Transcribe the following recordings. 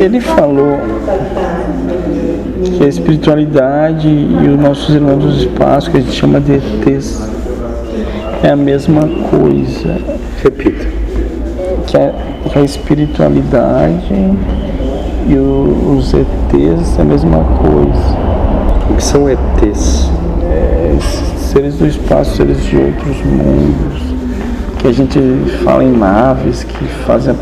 Ele falou que a espiritualidade e os nossos irmãos do espaço, que a gente chama de ETs, é a mesma coisa. Repita. Que a, que a espiritualidade e o, os ETs é a mesma coisa. O que são ETs? É, seres do espaço, seres de outros mundos, que a gente fala em naves que fazem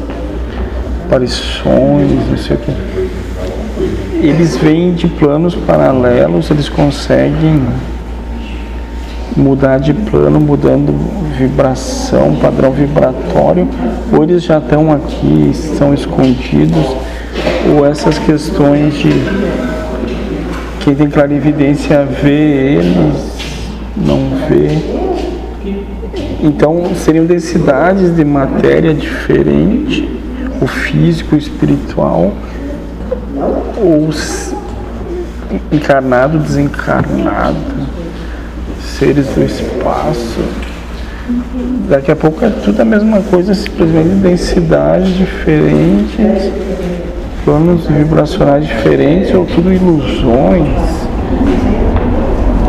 aparições, não sei o que. Eles vêm de planos paralelos, eles conseguem mudar de plano, mudando vibração, padrão vibratório, ou eles já estão aqui, estão escondidos, ou essas questões de quem tem clarividência vê eles, não vê. Então seriam densidades de matéria diferente, físico, espiritual, ou encarnado, desencarnado, seres do espaço. Daqui a pouco é tudo a mesma coisa, simplesmente densidades diferentes, planos vibracionais diferentes, ou tudo ilusões,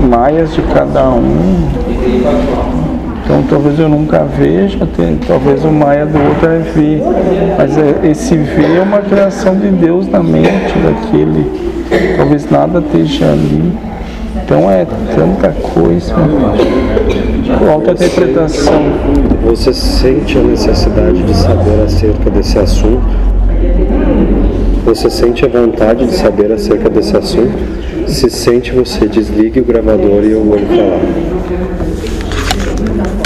maias de cada um. Então talvez eu nunca veja, talvez o Maia do outro é ver. Mas é, esse ver é uma criação de Deus na mente daquele. Talvez nada esteja ali. Então é tanta coisa. Alta interpretação. Você sente a necessidade de saber acerca desse assunto? Você sente a vontade de saber acerca desse assunto? Se sente, você desligue o gravador e eu vou falar. thank